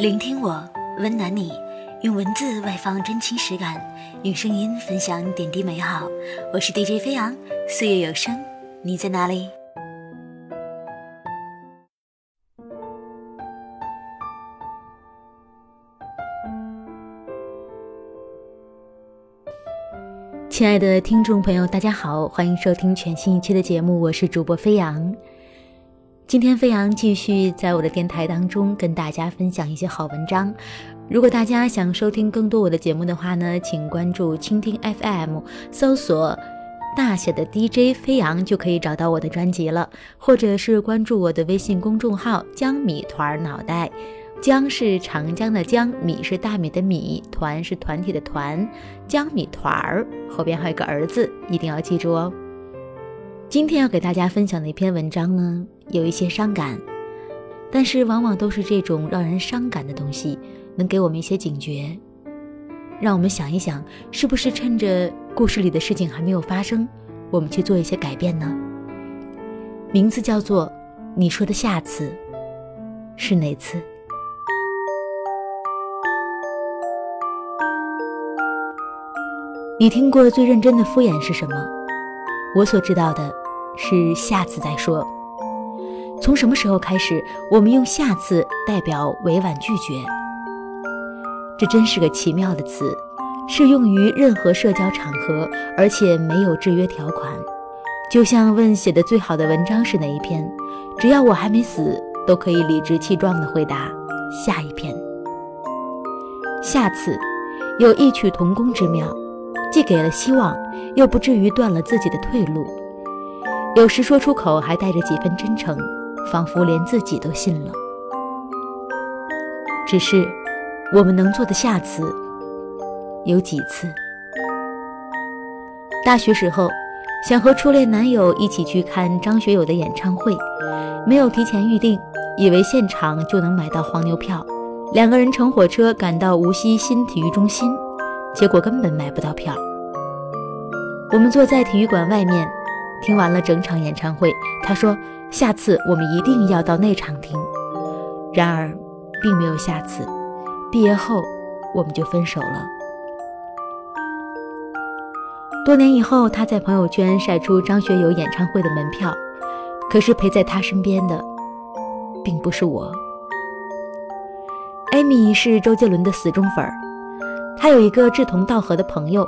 聆听我，温暖你，用文字外放真情实感，用声音分享点滴美好。我是 DJ 飞扬，岁月有声，你在哪里？亲爱的听众朋友，大家好，欢迎收听全新一期的节目，我是主播飞扬。今天飞扬继续在我的电台当中跟大家分享一些好文章。如果大家想收听更多我的节目的话呢，请关注蜻蜓 FM，搜索大写的 DJ 飞扬就可以找到我的专辑了，或者是关注我的微信公众号“江米团儿脑袋”。江是长江的江，米是大米的米，团是团体的团，江米团儿后边还有个儿字，一定要记住哦。今天要给大家分享的一篇文章呢。有一些伤感，但是往往都是这种让人伤感的东西，能给我们一些警觉，让我们想一想，是不是趁着故事里的事情还没有发生，我们去做一些改变呢？名字叫做《你说的下次是哪次》？你听过最认真的敷衍是什么？我所知道的是下次再说。从什么时候开始，我们用“下次”代表委婉拒绝？这真是个奇妙的词，适用于任何社交场合，而且没有制约条款。就像问写的最好的文章是哪一篇，只要我还没死，都可以理直气壮地回答下一篇。下次有异曲同工之妙，既给了希望，又不至于断了自己的退路。有时说出口还带着几分真诚。仿佛连自己都信了。只是，我们能做的下次有几次？大学时候，想和初恋男友一起去看张学友的演唱会，没有提前预定，以为现场就能买到黄牛票。两个人乘火车赶到无锡新体育中心，结果根本买不到票。我们坐在体育馆外面，听完了整场演唱会。他说。下次我们一定要到那场听。然而，并没有下次。毕业后，我们就分手了。多年以后，他在朋友圈晒出张学友演唱会的门票，可是陪在他身边的，并不是我。艾米是周杰伦的死忠粉儿，她有一个志同道合的朋友，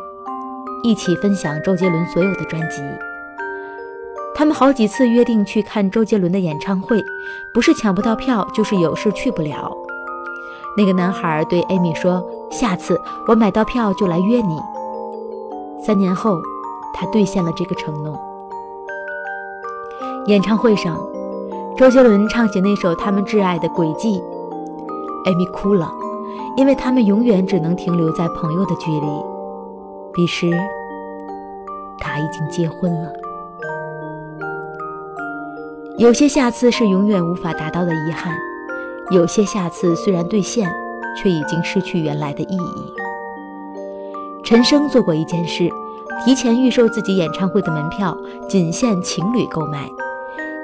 一起分享周杰伦所有的专辑。他们好几次约定去看周杰伦的演唱会，不是抢不到票，就是有事去不了。那个男孩对艾米说：“下次我买到票就来约你。”三年后，他兑现了这个承诺。演唱会上，周杰伦唱起那首他们挚爱的《轨迹》，艾米哭了，因为他们永远只能停留在朋友的距离。彼时，他已经结婚了。有些下次是永远无法达到的遗憾，有些下次虽然兑现，却已经失去原来的意义。陈升做过一件事，提前预售自己演唱会的门票，仅限情侣购买，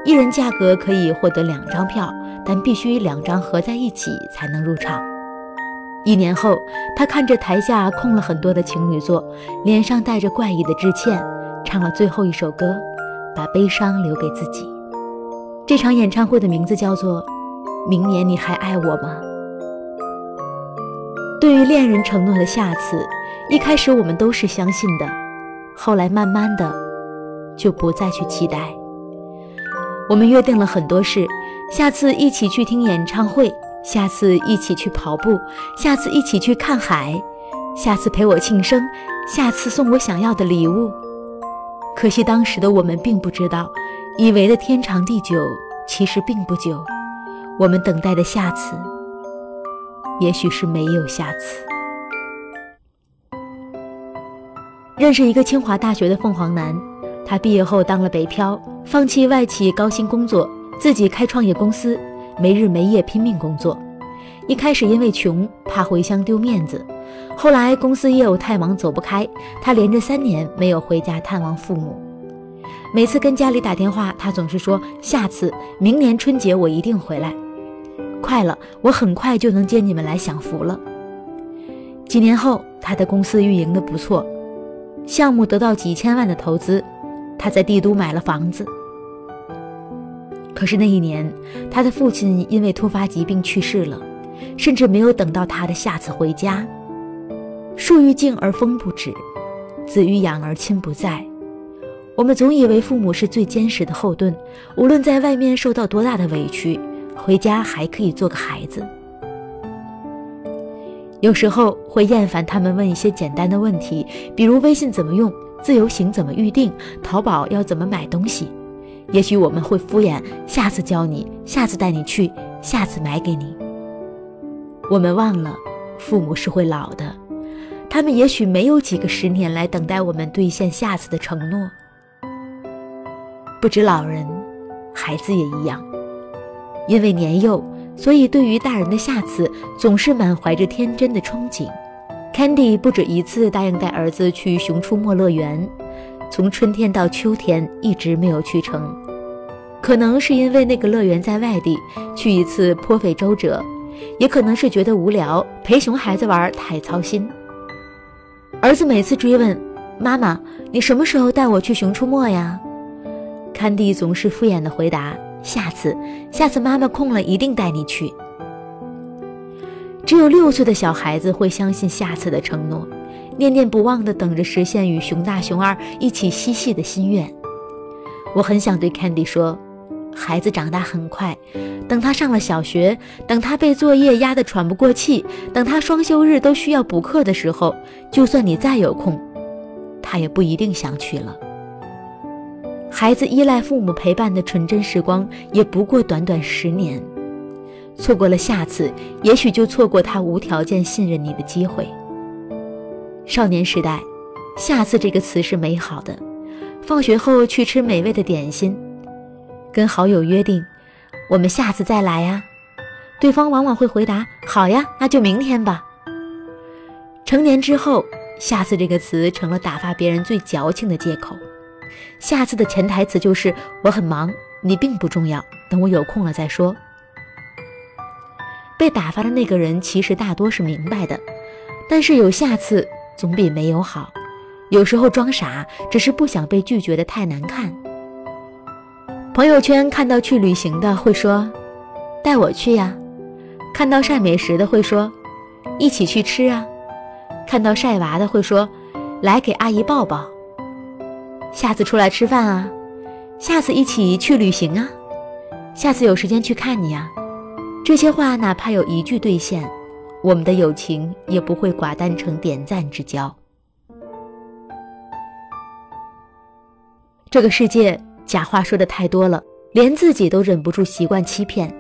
一人价格可以获得两张票，但必须两张合在一起才能入场。一年后，他看着台下空了很多的情侣座，脸上带着怪异的致歉，唱了最后一首歌，把悲伤留给自己。这场演唱会的名字叫做《明年你还爱我吗》。对于恋人承诺的下次，一开始我们都是相信的，后来慢慢的就不再去期待。我们约定了很多事，下次一起去听演唱会，下次一起去跑步，下次一起去看海，下次陪我庆生，下次送我想要的礼物。可惜当时的我们并不知道。以为的天长地久，其实并不久。我们等待的下次，也许是没有下次。认识一个清华大学的凤凰男，他毕业后当了北漂，放弃外企高薪工作，自己开创业公司，没日没夜拼命工作。一开始因为穷，怕回乡丢面子，后来公司业务太忙走不开，他连着三年没有回家探望父母。每次跟家里打电话，他总是说：“下次明年春节我一定回来。”快了，我很快就能接你们来享福了。几年后，他的公司运营的不错，项目得到几千万的投资，他在帝都买了房子。可是那一年，他的父亲因为突发疾病去世了，甚至没有等到他的下次回家。树欲静而风不止，子欲养而亲不在。我们总以为父母是最坚实的后盾，无论在外面受到多大的委屈，回家还可以做个孩子。有时候会厌烦他们问一些简单的问题，比如微信怎么用，自由行怎么预定，淘宝要怎么买东西。也许我们会敷衍，下次教你，下次带你去，下次买给你。我们忘了，父母是会老的，他们也许没有几个十年来等待我们兑现下次的承诺。不止老人，孩子也一样。因为年幼，所以对于大人的下次总是满怀着天真的憧憬。Candy 不止一次答应带儿子去熊出没乐园，从春天到秋天一直没有去成。可能是因为那个乐园在外地，去一次颇费周折；也可能是觉得无聊，陪熊孩子玩太操心。儿子每次追问：“妈妈，你什么时候带我去熊出没呀？”坎蒂总是敷衍的回答：“下次，下次妈妈空了一定带你去。”只有六岁的小孩子会相信下次的承诺，念念不忘的等着实现与熊大、熊二一起嬉戏的心愿。我很想对 Candy 说：“孩子长大很快，等他上了小学，等他被作业压得喘不过气，等他双休日都需要补课的时候，就算你再有空，他也不一定想去了。”孩子依赖父母陪伴的纯真时光，也不过短短十年。错过了下次，也许就错过他无条件信任你的机会。少年时代，下次这个词是美好的。放学后去吃美味的点心，跟好友约定，我们下次再来呀。对方往往会回答：“好呀，那就明天吧。”成年之后，下次这个词成了打发别人最矫情的借口。下次的潜台词就是我很忙，你并不重要，等我有空了再说。被打发的那个人其实大多是明白的，但是有下次总比没有好。有时候装傻只是不想被拒绝的太难看。朋友圈看到去旅行的会说带我去呀，看到晒美食的会说一起去吃啊，看到晒娃的会说来给阿姨抱抱。下次出来吃饭啊，下次一起去旅行啊，下次有时间去看你啊。这些话哪怕有一句兑现，我们的友情也不会寡淡成点赞之交。这个世界假话说的太多了，连自己都忍不住习惯欺骗。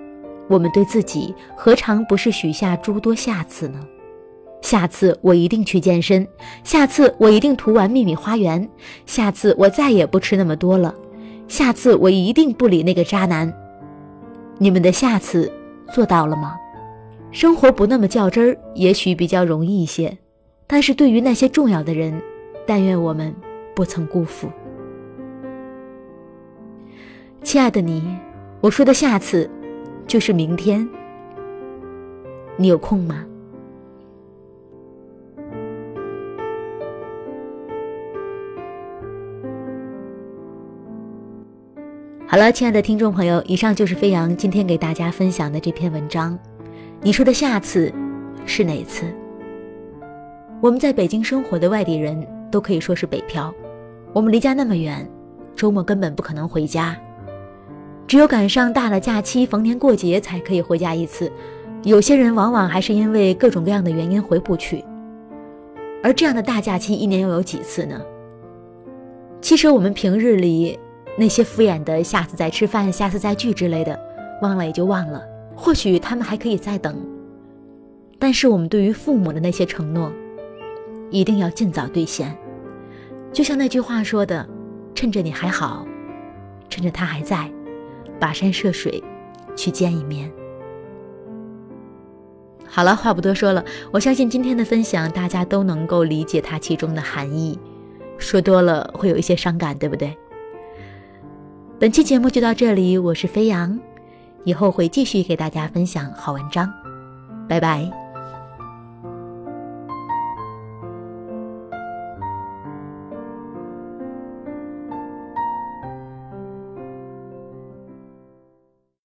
我们对自己何尝不是许下诸多下次呢？下次我一定去健身，下次我一定涂完秘密花园，下次我再也不吃那么多了，下次我一定不理那个渣男。你们的下次做到了吗？生活不那么较真儿，也许比较容易一些，但是对于那些重要的人，但愿我们不曾辜负。亲爱的你，我说的下次，就是明天。你有空吗？好了，亲爱的听众朋友，以上就是飞扬今天给大家分享的这篇文章。你说的下次是哪次？我们在北京生活的外地人都可以说是北漂，我们离家那么远，周末根本不可能回家，只有赶上大的假期、逢年过节才可以回家一次。有些人往往还是因为各种各样的原因回不去。而这样的大假期一年又有几次呢？其实我们平日里。那些敷衍的“下次再吃饭，下次再聚”之类的，忘了也就忘了。或许他们还可以再等，但是我们对于父母的那些承诺，一定要尽早兑现。就像那句话说的：“趁着你还好，趁着他还在，跋山涉水，去见一面。”好了，话不多说了，我相信今天的分享大家都能够理解它其中的含义。说多了会有一些伤感，对不对？本期节目就到这里，我是飞扬。以后会继续给大家分享好文章。拜拜。